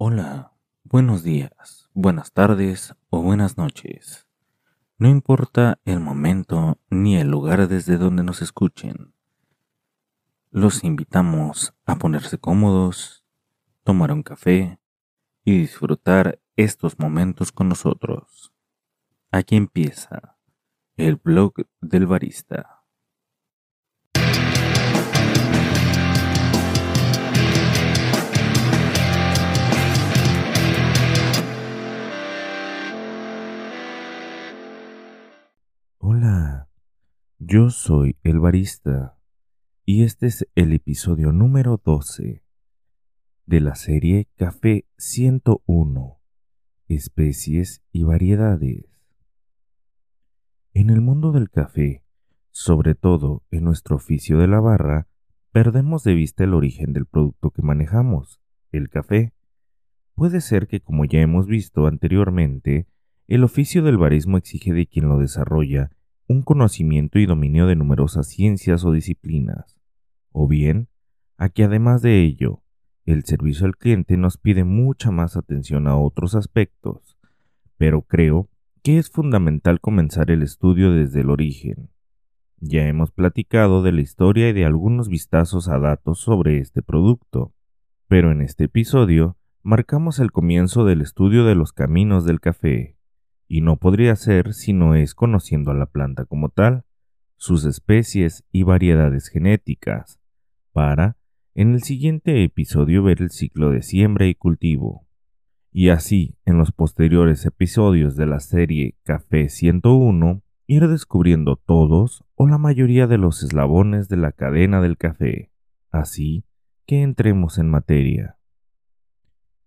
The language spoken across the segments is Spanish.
Hola, buenos días, buenas tardes o buenas noches. No importa el momento ni el lugar desde donde nos escuchen. Los invitamos a ponerse cómodos, tomar un café y disfrutar estos momentos con nosotros. Aquí empieza el blog del barista. Hola, yo soy el barista y este es el episodio número 12 de la serie Café 101, especies y variedades. En el mundo del café, sobre todo en nuestro oficio de la barra, perdemos de vista el origen del producto que manejamos, el café. Puede ser que, como ya hemos visto anteriormente, el oficio del barismo exige de quien lo desarrolla un conocimiento y dominio de numerosas ciencias o disciplinas, o bien a que además de ello, el servicio al cliente nos pide mucha más atención a otros aspectos, pero creo que es fundamental comenzar el estudio desde el origen. Ya hemos platicado de la historia y de algunos vistazos a datos sobre este producto, pero en este episodio marcamos el comienzo del estudio de los caminos del café y no podría ser si no es conociendo a la planta como tal, sus especies y variedades genéticas, para, en el siguiente episodio, ver el ciclo de siembra y cultivo. Y así, en los posteriores episodios de la serie Café 101, ir descubriendo todos o la mayoría de los eslabones de la cadena del café. Así que entremos en materia.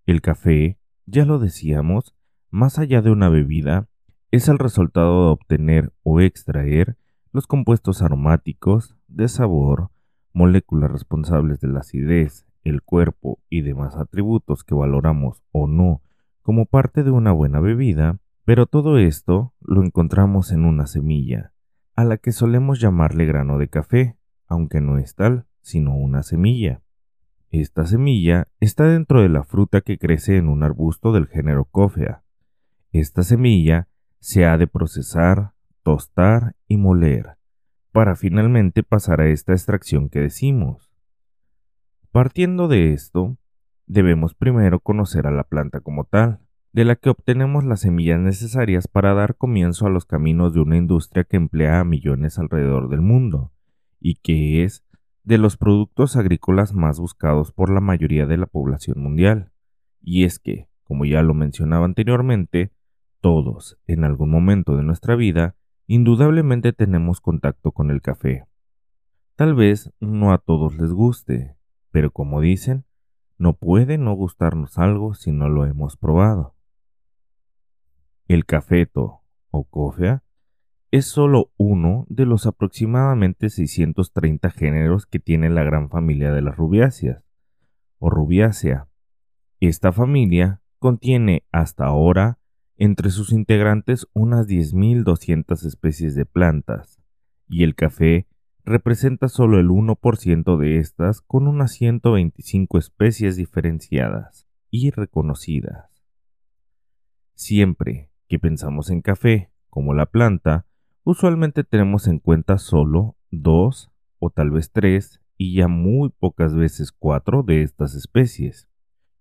El café, ya lo decíamos, más allá de una bebida, es el resultado de obtener o extraer los compuestos aromáticos, de sabor, moléculas responsables de la acidez, el cuerpo y demás atributos que valoramos o no como parte de una buena bebida, pero todo esto lo encontramos en una semilla, a la que solemos llamarle grano de café, aunque no es tal, sino una semilla. Esta semilla está dentro de la fruta que crece en un arbusto del género Coffea, esta semilla se ha de procesar, tostar y moler, para finalmente pasar a esta extracción que decimos. Partiendo de esto, debemos primero conocer a la planta como tal, de la que obtenemos las semillas necesarias para dar comienzo a los caminos de una industria que emplea a millones alrededor del mundo, y que es de los productos agrícolas más buscados por la mayoría de la población mundial. Y es que, como ya lo mencionaba anteriormente, todos, en algún momento de nuestra vida, indudablemente tenemos contacto con el café. Tal vez no a todos les guste, pero como dicen, no puede no gustarnos algo si no lo hemos probado. El cafeto o cofea es solo uno de los aproximadamente 630 géneros que tiene la gran familia de las rubiáceas o rubiácea. Esta familia contiene hasta ahora entre sus integrantes unas 10.200 especies de plantas, y el café representa solo el 1% de estas con unas 125 especies diferenciadas y reconocidas. Siempre que pensamos en café, como la planta, usualmente tenemos en cuenta solo dos o tal vez tres y ya muy pocas veces cuatro de estas especies.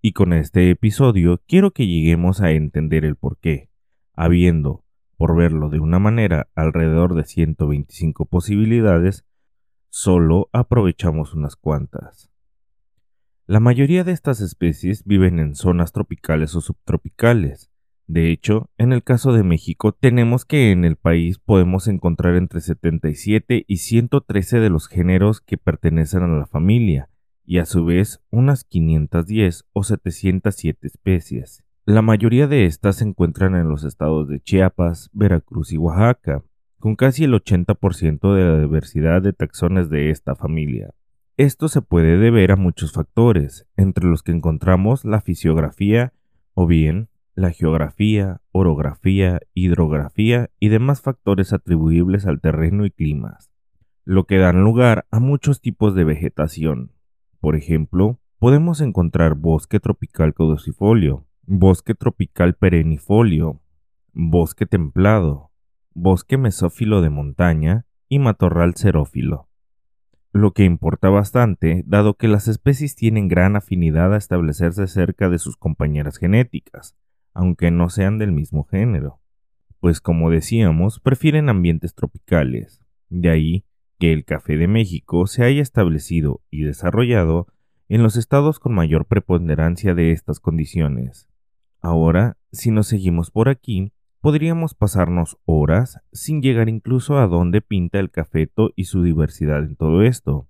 Y con este episodio quiero que lleguemos a entender el por qué, habiendo, por verlo de una manera, alrededor de 125 posibilidades, solo aprovechamos unas cuantas. La mayoría de estas especies viven en zonas tropicales o subtropicales. De hecho, en el caso de México tenemos que en el país podemos encontrar entre 77 y 113 de los géneros que pertenecen a la familia, y a su vez unas 510 o 707 especies. La mayoría de estas se encuentran en los estados de Chiapas, Veracruz y Oaxaca, con casi el 80% de la diversidad de taxones de esta familia. Esto se puede deber a muchos factores, entre los que encontramos la fisiografía o bien la geografía, orografía, hidrografía y demás factores atribuibles al terreno y climas, lo que dan lugar a muchos tipos de vegetación, por ejemplo, podemos encontrar bosque tropical caducifolio, bosque tropical perennifolio, bosque templado, bosque mesófilo de montaña y matorral xerófilo. Lo que importa bastante, dado que las especies tienen gran afinidad a establecerse cerca de sus compañeras genéticas, aunque no sean del mismo género, pues como decíamos, prefieren ambientes tropicales. De ahí que el café de México se haya establecido y desarrollado en los estados con mayor preponderancia de estas condiciones. Ahora, si nos seguimos por aquí, podríamos pasarnos horas sin llegar incluso a dónde pinta el cafeto y su diversidad en todo esto,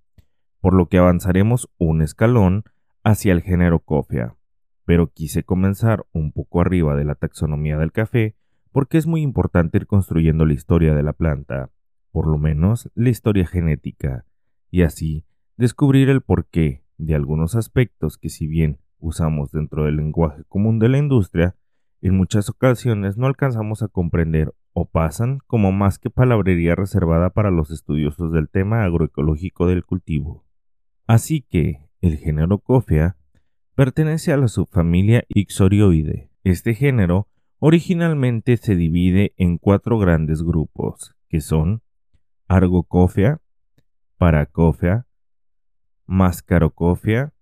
por lo que avanzaremos un escalón hacia el género cofea. Pero quise comenzar un poco arriba de la taxonomía del café porque es muy importante ir construyendo la historia de la planta, por lo menos la historia genética, y así descubrir el porqué de algunos aspectos que si bien usamos dentro del lenguaje común de la industria, en muchas ocasiones no alcanzamos a comprender o pasan como más que palabrería reservada para los estudiosos del tema agroecológico del cultivo. Así que el género Coffea pertenece a la subfamilia Ixorioide. Este género originalmente se divide en cuatro grandes grupos, que son Argocofea, Paracofea, Mascarocofea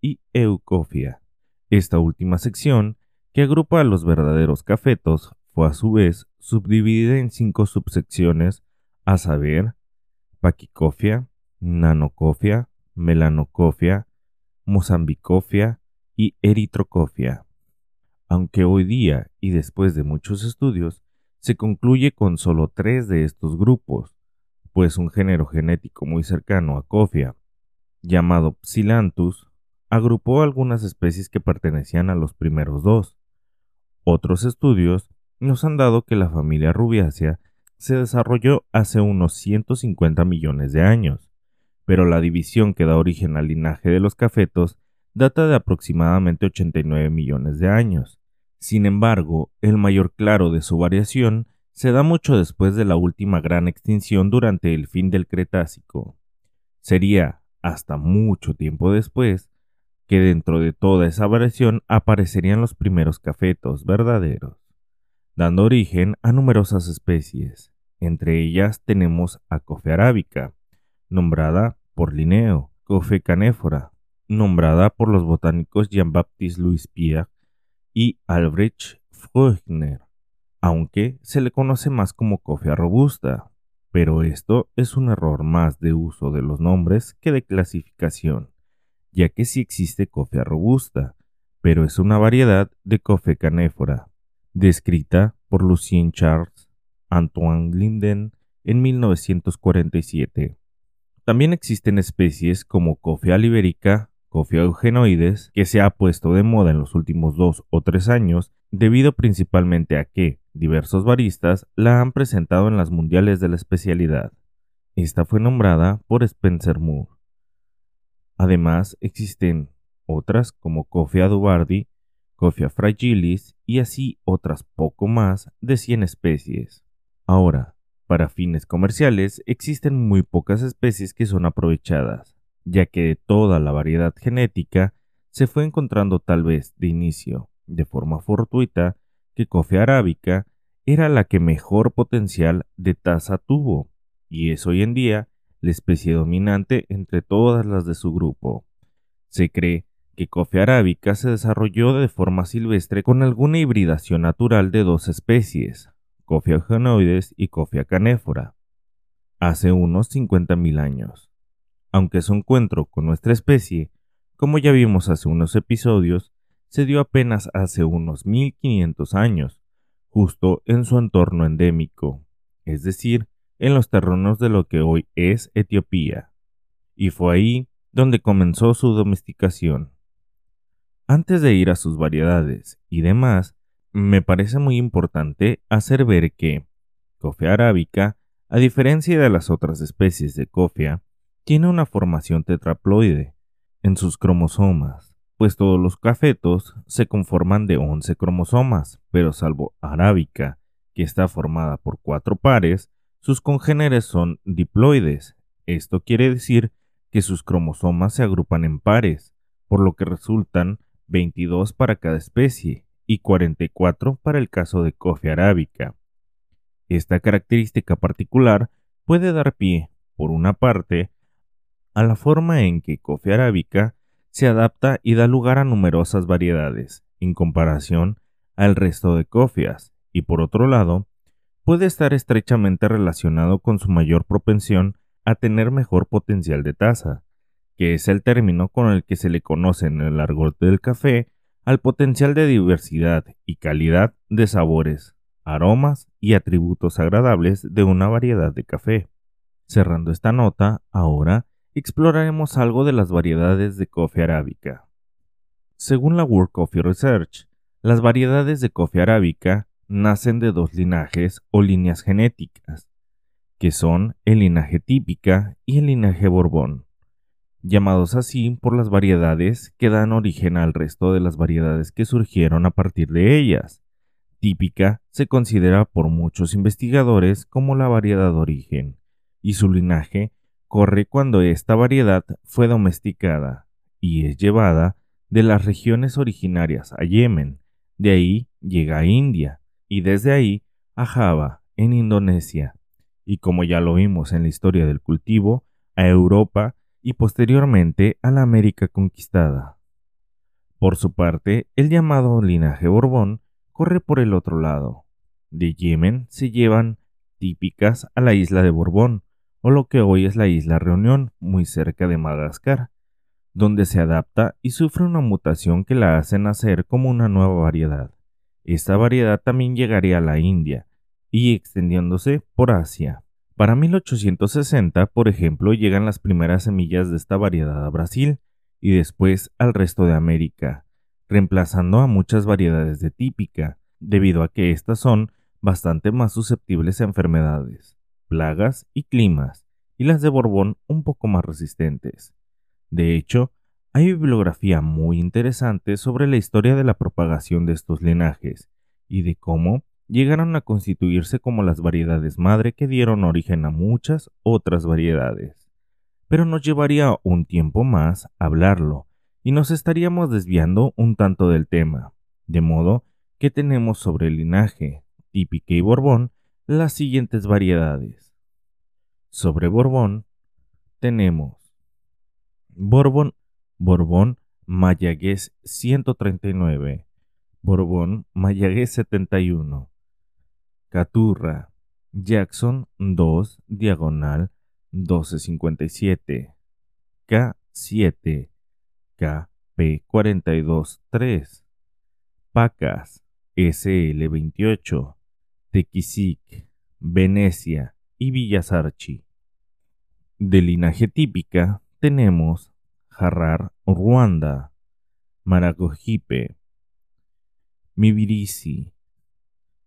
y Eucofia. Esta última sección, que agrupa a los verdaderos cafetos, fue a su vez subdividida en cinco subsecciones, a saber, Paquicofia, Nanocofia, Melanocofia, Mozambicofia y Eritrocofia. Aunque hoy día, y después de muchos estudios, se concluye con solo tres de estos grupos, pues un género genético muy cercano a Cofia, llamado Psilanthus, agrupó algunas especies que pertenecían a los primeros dos. Otros estudios nos han dado que la familia rubiácea se desarrolló hace unos 150 millones de años, pero la división que da origen al linaje de los cafetos data de aproximadamente 89 millones de años. Sin embargo, el mayor claro de su variación se da mucho después de la última gran extinción durante el fin del Cretácico. Sería, hasta mucho tiempo después, que dentro de toda esa variación aparecerían los primeros cafetos verdaderos, dando origen a numerosas especies. Entre ellas tenemos a Cofe arábica, nombrada por Linneo, Cofe canéfora, nombrada por los botánicos Jean-Baptiste Louis Pierre y Albrecht Fröchner, aunque se le conoce más como cofea robusta, pero esto es un error más de uso de los nombres que de clasificación ya que sí existe cofea robusta, pero es una variedad de cofea canéfora, descrita por Lucien Charles Antoine Linden en 1947. También existen especies como Coffea liberica, Coffea eugenoides, que se ha puesto de moda en los últimos dos o tres años debido principalmente a que diversos baristas la han presentado en las mundiales de la especialidad. Esta fue nombrada por Spencer Moore. Además, existen otras como Coffea dubardi, Coffea fragilis y así otras poco más de 100 especies. Ahora, para fines comerciales existen muy pocas especies que son aprovechadas, ya que de toda la variedad genética se fue encontrando tal vez de inicio, de forma fortuita, que Coffea arábica era la que mejor potencial de tasa tuvo, y es hoy en día la especie dominante entre todas las de su grupo. Se cree que Coffea arábica se desarrolló de forma silvestre con alguna hibridación natural de dos especies, Coffea genoides y Coffea canéfora, hace unos 50.000 años. Aunque su encuentro con nuestra especie, como ya vimos hace unos episodios, se dio apenas hace unos 1500 años, justo en su entorno endémico, es decir, en los terrenos de lo que hoy es Etiopía, y fue ahí donde comenzó su domesticación. Antes de ir a sus variedades y demás, me parece muy importante hacer ver que Cofea arábica, a diferencia de las otras especies de cofea, tiene una formación tetraploide en sus cromosomas, pues todos los cafetos se conforman de 11 cromosomas, pero salvo arábica, que está formada por cuatro pares, sus congéneres son diploides. Esto quiere decir que sus cromosomas se agrupan en pares, por lo que resultan 22 para cada especie y 44 para el caso de Coffea arábica. Esta característica particular puede dar pie, por una parte, a la forma en que Coffea arábica se adapta y da lugar a numerosas variedades, en comparación al resto de cofias, y por otro lado, puede estar estrechamente relacionado con su mayor propensión a tener mejor potencial de taza, que es el término con el que se le conoce en el argot del café al potencial de diversidad y calidad de sabores, aromas y atributos agradables de una variedad de café. Cerrando esta nota, ahora exploraremos algo de las variedades de coffee arábica. Según la World Coffee Research, las variedades de coffee arábica nacen de dos linajes o líneas genéticas, que son el linaje típica y el linaje borbón, llamados así por las variedades que dan origen al resto de las variedades que surgieron a partir de ellas. Típica se considera por muchos investigadores como la variedad de origen, y su linaje corre cuando esta variedad fue domesticada y es llevada de las regiones originarias a Yemen, de ahí llega a India y desde ahí a Java, en Indonesia, y como ya lo vimos en la historia del cultivo, a Europa y posteriormente a la América conquistada. Por su parte, el llamado linaje Borbón corre por el otro lado. De Yemen se llevan típicas a la isla de Borbón, o lo que hoy es la isla Reunión, muy cerca de Madagascar, donde se adapta y sufre una mutación que la hace nacer como una nueva variedad. Esta variedad también llegaría a la India y extendiéndose por Asia. Para 1860, por ejemplo, llegan las primeras semillas de esta variedad a Brasil y después al resto de América, reemplazando a muchas variedades de típica, debido a que éstas son bastante más susceptibles a enfermedades, plagas y climas, y las de Borbón un poco más resistentes. De hecho, hay bibliografía muy interesante sobre la historia de la propagación de estos linajes y de cómo llegaron a constituirse como las variedades madre que dieron origen a muchas otras variedades. Pero nos llevaría un tiempo más hablarlo y nos estaríamos desviando un tanto del tema, de modo que tenemos sobre el linaje, típica y Borbón, las siguientes variedades. Sobre Borbón tenemos Borbón, Borbón Mayaguez 139, Borbón Mayaguez 71, Caturra, Jackson 2, diagonal 1257, K7, KP423, Pacas, SL28, Tequisic, Venecia y Villasarchi. De linaje típica tenemos Jarrar Ruanda, Maragogipe, Mibirisi,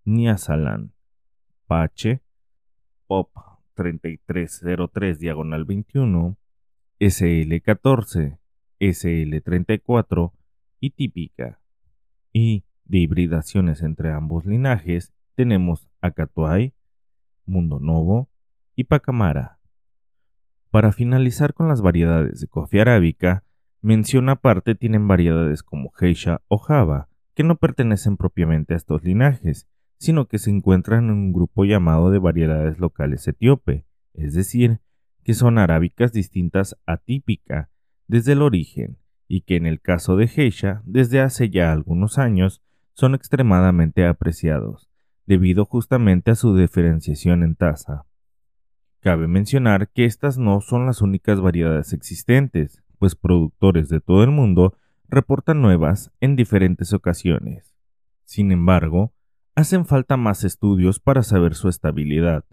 Niasalan, Pache, Pop 3303 diagonal 21, SL14, SL34 y típica. Y de hibridaciones entre ambos linajes tenemos Acatuay, Mundo Novo y Pacamara. Para finalizar con las variedades de coffee arábica, mención aparte tienen variedades como Geisha o Java, que no pertenecen propiamente a estos linajes, sino que se encuentran en un grupo llamado de variedades locales etíope, es decir, que son arábicas distintas a típica desde el origen, y que en el caso de Geisha, desde hace ya algunos años, son extremadamente apreciados, debido justamente a su diferenciación en tasa. Cabe mencionar que estas no son las únicas variedades existentes, pues productores de todo el mundo reportan nuevas en diferentes ocasiones. Sin embargo, hacen falta más estudios para saber su estabilidad,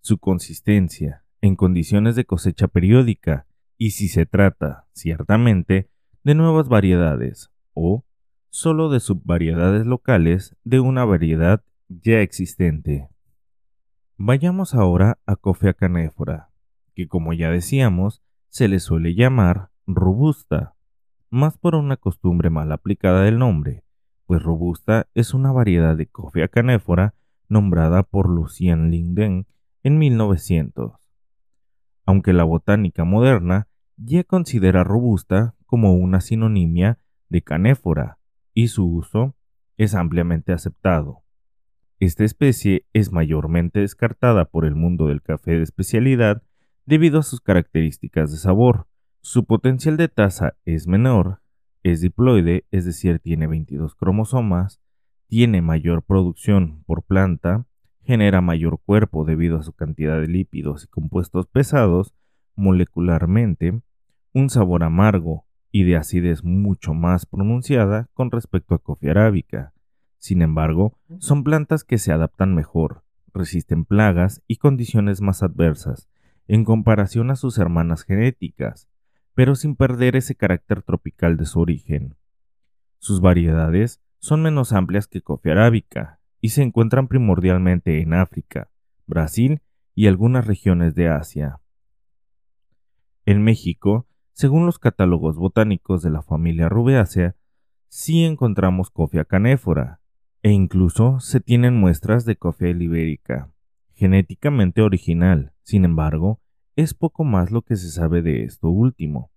su consistencia, en condiciones de cosecha periódica, y si se trata, ciertamente, de nuevas variedades o solo de subvariedades locales de una variedad ya existente. Vayamos ahora a Coffea canéfora, que como ya decíamos, se le suele llamar robusta, más por una costumbre mal aplicada del nombre, pues robusta es una variedad de Coffea canéfora nombrada por Lucien Linden en 1900. Aunque la botánica moderna ya considera robusta como una sinonimia de canéfora y su uso es ampliamente aceptado. Esta especie es mayormente descartada por el mundo del café de especialidad debido a sus características de sabor. Su potencial de taza es menor, es diploide, es decir, tiene 22 cromosomas, tiene mayor producción por planta, genera mayor cuerpo debido a su cantidad de lípidos y compuestos pesados molecularmente, un sabor amargo y de acidez mucho más pronunciada con respecto a coffee arábica. Sin embargo, son plantas que se adaptan mejor, resisten plagas y condiciones más adversas en comparación a sus hermanas genéticas, pero sin perder ese carácter tropical de su origen. Sus variedades son menos amplias que coffee arábica y se encuentran primordialmente en África, Brasil y algunas regiones de Asia. En México, según los catálogos botánicos de la familia Rubeaceae, sí encontramos cofia canéfora, e incluso se tienen muestras de cofia ibérica, genéticamente original, sin embargo, es poco más lo que se sabe de esto último,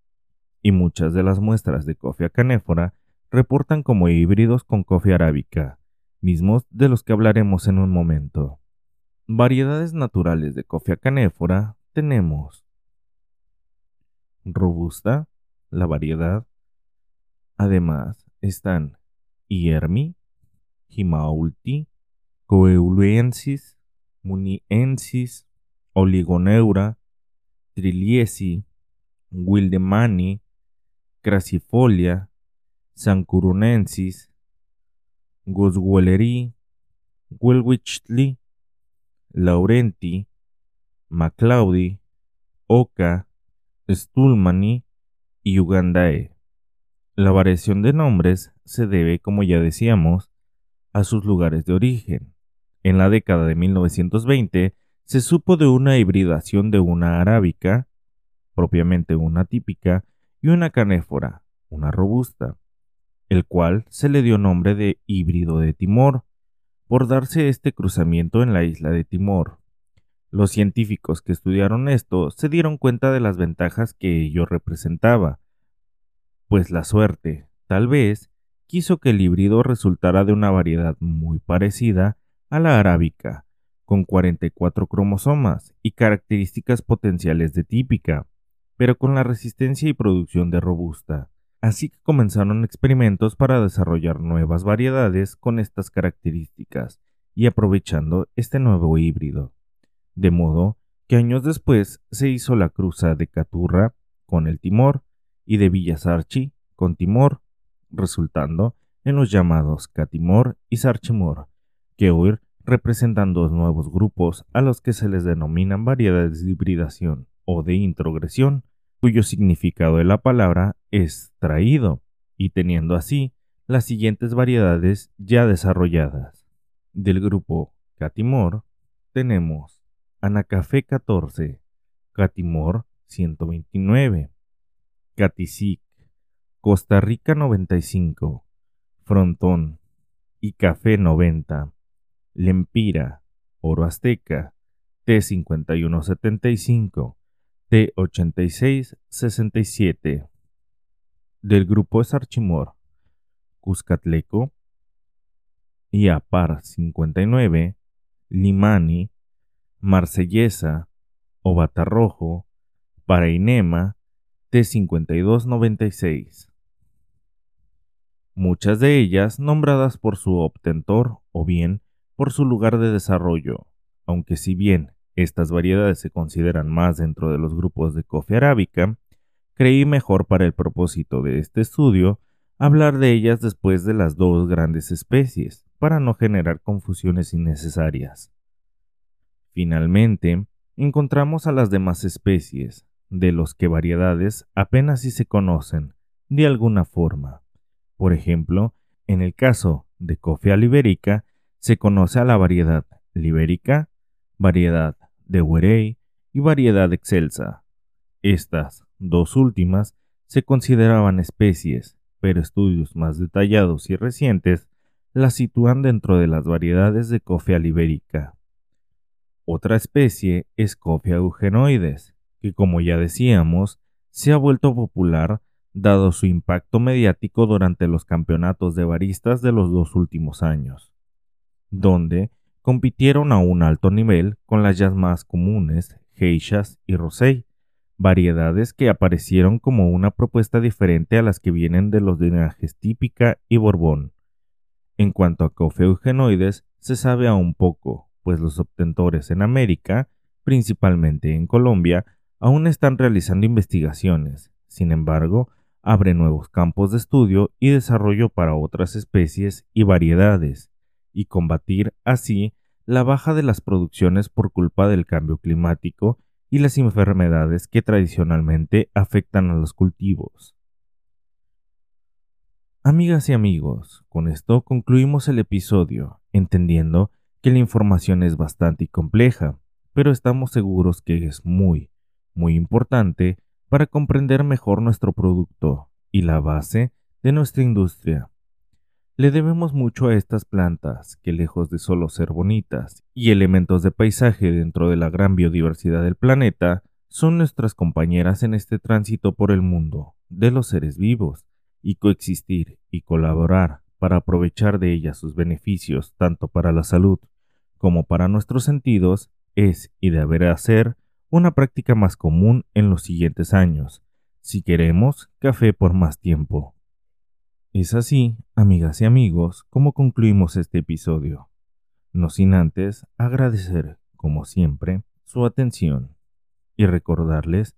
y muchas de las muestras de cofia canéfora reportan como híbridos con cofia arábica, mismos de los que hablaremos en un momento. Variedades naturales de cofia canéfora tenemos robusta, la variedad. Además están Iermi, Himaulti, Coeuluensis, Muniensis, Oligoneura, Triliesi, Wildemani, Crassifolia, Sancurunensis, Goswelleri, Welwichtli, Laurenti, Maclaudi, Oca, Stulmani y Ugandae. La variación de nombres se debe, como ya decíamos, a sus lugares de origen. En la década de 1920 se supo de una hibridación de una arábica, propiamente una típica, y una canéfora, una robusta el cual se le dio nombre de híbrido de Timor, por darse este cruzamiento en la isla de Timor. Los científicos que estudiaron esto se dieron cuenta de las ventajas que ello representaba, pues la suerte, tal vez, quiso que el híbrido resultara de una variedad muy parecida a la arábica, con 44 cromosomas y características potenciales de típica, pero con la resistencia y producción de robusta. Así que comenzaron experimentos para desarrollar nuevas variedades con estas características y aprovechando este nuevo híbrido. De modo que años después se hizo la cruza de Caturra con el Timor y de Villasarchi con Timor, resultando en los llamados Catimor y Sarchimor, que hoy representan dos nuevos grupos a los que se les denominan variedades de hibridación o de introgresión cuyo significado de la palabra es traído, y teniendo así las siguientes variedades ya desarrolladas. Del grupo Catimor tenemos Anacafé 14, Catimor 129, Catisic, Costa Rica 95, Frontón y Café 90, Lempira, Oro Azteca, T5175, T8667 del grupo Sarchimor, Cuscatleco, Iapar 59, Limani, Marsellesa, Obatarrojo, Parainema, T5296. Muchas de ellas nombradas por su obtentor o bien por su lugar de desarrollo, aunque si bien estas variedades se consideran más dentro de los grupos de coffee arábica, creí mejor para el propósito de este estudio hablar de ellas después de las dos grandes especies, para no generar confusiones innecesarias. Finalmente, encontramos a las demás especies, de los que variedades apenas si se conocen, de alguna forma. Por ejemplo, en el caso de Coffea liberica, se conoce a la variedad liberica, variedad de Werey y variedad excelsa. Estas dos últimas se consideraban especies, pero estudios más detallados y recientes las sitúan dentro de las variedades de Coffea liberica. Otra especie es Coffea eugenoides, que como ya decíamos, se ha vuelto popular dado su impacto mediático durante los campeonatos de baristas de los dos últimos años, donde compitieron a un alto nivel con las ya más comunes, geishas y rosé, variedades que aparecieron como una propuesta diferente a las que vienen de los linajes típica y borbón. En cuanto a cofeugenoides, se sabe aún poco, pues los obtentores en América, principalmente en Colombia, aún están realizando investigaciones. Sin embargo, abre nuevos campos de estudio y desarrollo para otras especies y variedades, y combatir así la baja de las producciones por culpa del cambio climático y las enfermedades que tradicionalmente afectan a los cultivos. Amigas y amigos, con esto concluimos el episodio, entendiendo que la información es bastante compleja, pero estamos seguros que es muy, muy importante para comprender mejor nuestro producto y la base de nuestra industria. Le debemos mucho a estas plantas que lejos de solo ser bonitas y elementos de paisaje dentro de la gran biodiversidad del planeta, son nuestras compañeras en este tránsito por el mundo de los seres vivos y coexistir y colaborar para aprovechar de ellas sus beneficios tanto para la salud como para nuestros sentidos es y deberá ser una práctica más común en los siguientes años, si queremos café por más tiempo. Es así, amigas y amigos, como concluimos este episodio. No sin antes agradecer, como siempre, su atención y recordarles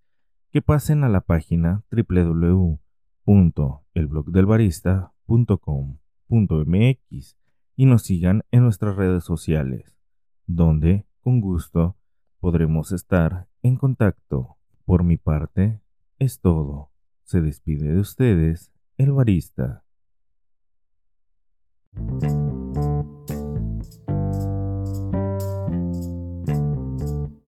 que pasen a la página www.elblogdelbarista.com.mx y nos sigan en nuestras redes sociales, donde, con gusto, podremos estar en contacto. Por mi parte, es todo. Se despide de ustedes el barista.